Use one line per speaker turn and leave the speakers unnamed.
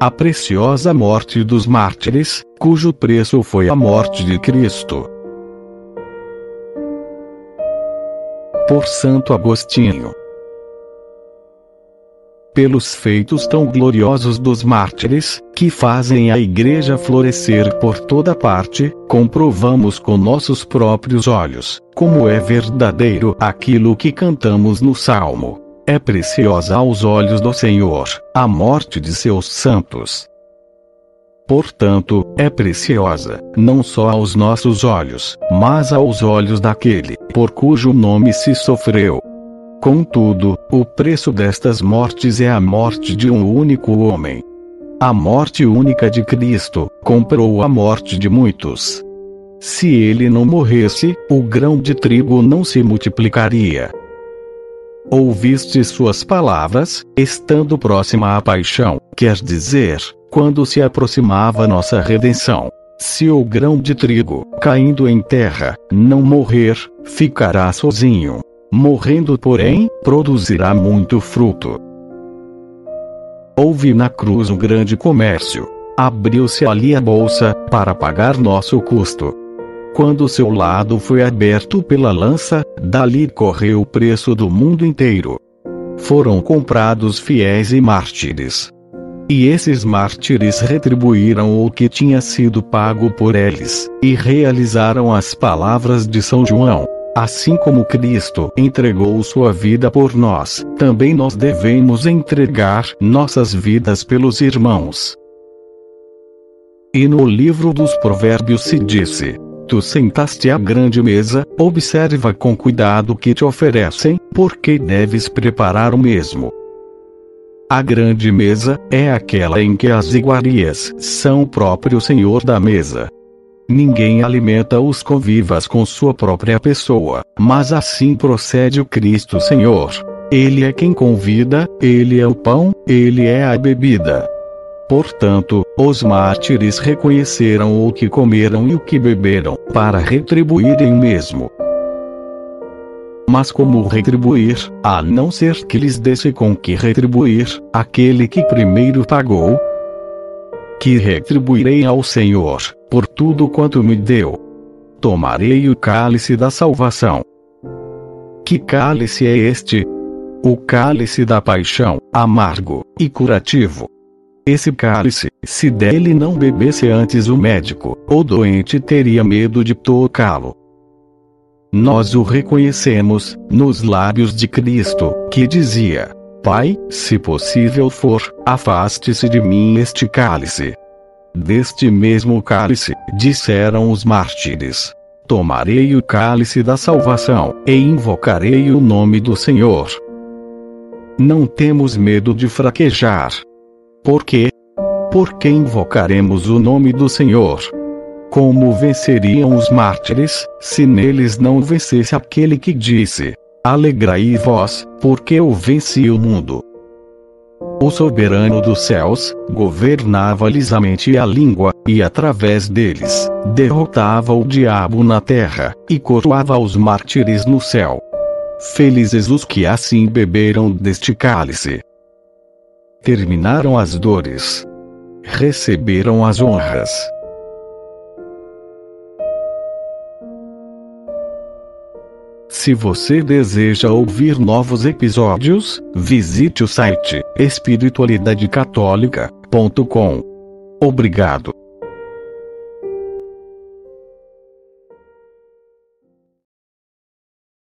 A preciosa morte dos mártires, cujo preço foi a morte de Cristo. Por Santo Agostinho pelos feitos tão gloriosos dos mártires, que fazem a Igreja florescer por toda parte, comprovamos com nossos próprios olhos, como é verdadeiro aquilo que cantamos no Salmo. É preciosa aos olhos do Senhor a morte de seus santos. Portanto, é preciosa, não só aos nossos olhos, mas aos olhos daquele, por cujo nome se sofreu, Contudo, o preço destas mortes é a morte de um único homem. A morte única de Cristo comprou a morte de muitos. Se ele não morresse, o grão de trigo não se multiplicaria. Ouviste suas palavras, estando próxima à paixão, quer dizer, quando se aproximava nossa redenção. Se o grão de trigo, caindo em terra, não morrer, ficará sozinho Morrendo, porém, produzirá muito fruto. Houve na cruz um grande comércio. Abriu-se ali a bolsa, para pagar nosso custo. Quando seu lado foi aberto pela lança, dali correu o preço do mundo inteiro. Foram comprados fiéis e mártires. E esses mártires retribuíram o que tinha sido pago por eles, e realizaram as palavras de São João. Assim como Cristo entregou sua vida por nós, também nós devemos entregar nossas vidas pelos irmãos. E no livro dos Provérbios se disse: Tu sentaste à grande mesa, observa com cuidado o que te oferecem, porque deves preparar o mesmo. A grande mesa é aquela em que as iguarias são o próprio senhor da mesa. Ninguém alimenta os convivas com sua própria pessoa, mas assim procede o Cristo Senhor. Ele é quem convida, ele é o pão, ele é a bebida. Portanto, os mártires reconheceram o que comeram e o que beberam, para retribuírem mesmo. Mas como retribuir, a não ser que lhes desse com que retribuir, aquele que primeiro pagou, que retribuirei ao Senhor, por tudo quanto me deu. Tomarei o cálice da salvação. Que cálice é este? O cálice da paixão, amargo e curativo. Esse cálice, se dele não bebesse antes o médico, o doente teria medo de tocá-lo. Nós o reconhecemos, nos lábios de Cristo, que dizia: Pai, se possível for, afaste-se de mim este cálice. Deste mesmo cálice, disseram os mártires: Tomarei o cálice da salvação, e invocarei o nome do Senhor. Não temos medo de fraquejar. Por quê? Porque invocaremos o nome do Senhor. Como venceriam os mártires, se neles não vencesse aquele que disse: Alegrai-vos, porque eu venci o mundo. O soberano dos céus governava-lhes a mente e a língua, e através deles, derrotava o diabo na terra, e coroava os mártires no céu. Felizes os que assim beberam deste cálice. Terminaram as dores. Receberam as honras. Se você deseja ouvir novos episódios, visite o site espiritualidadecatólica.com. Obrigado.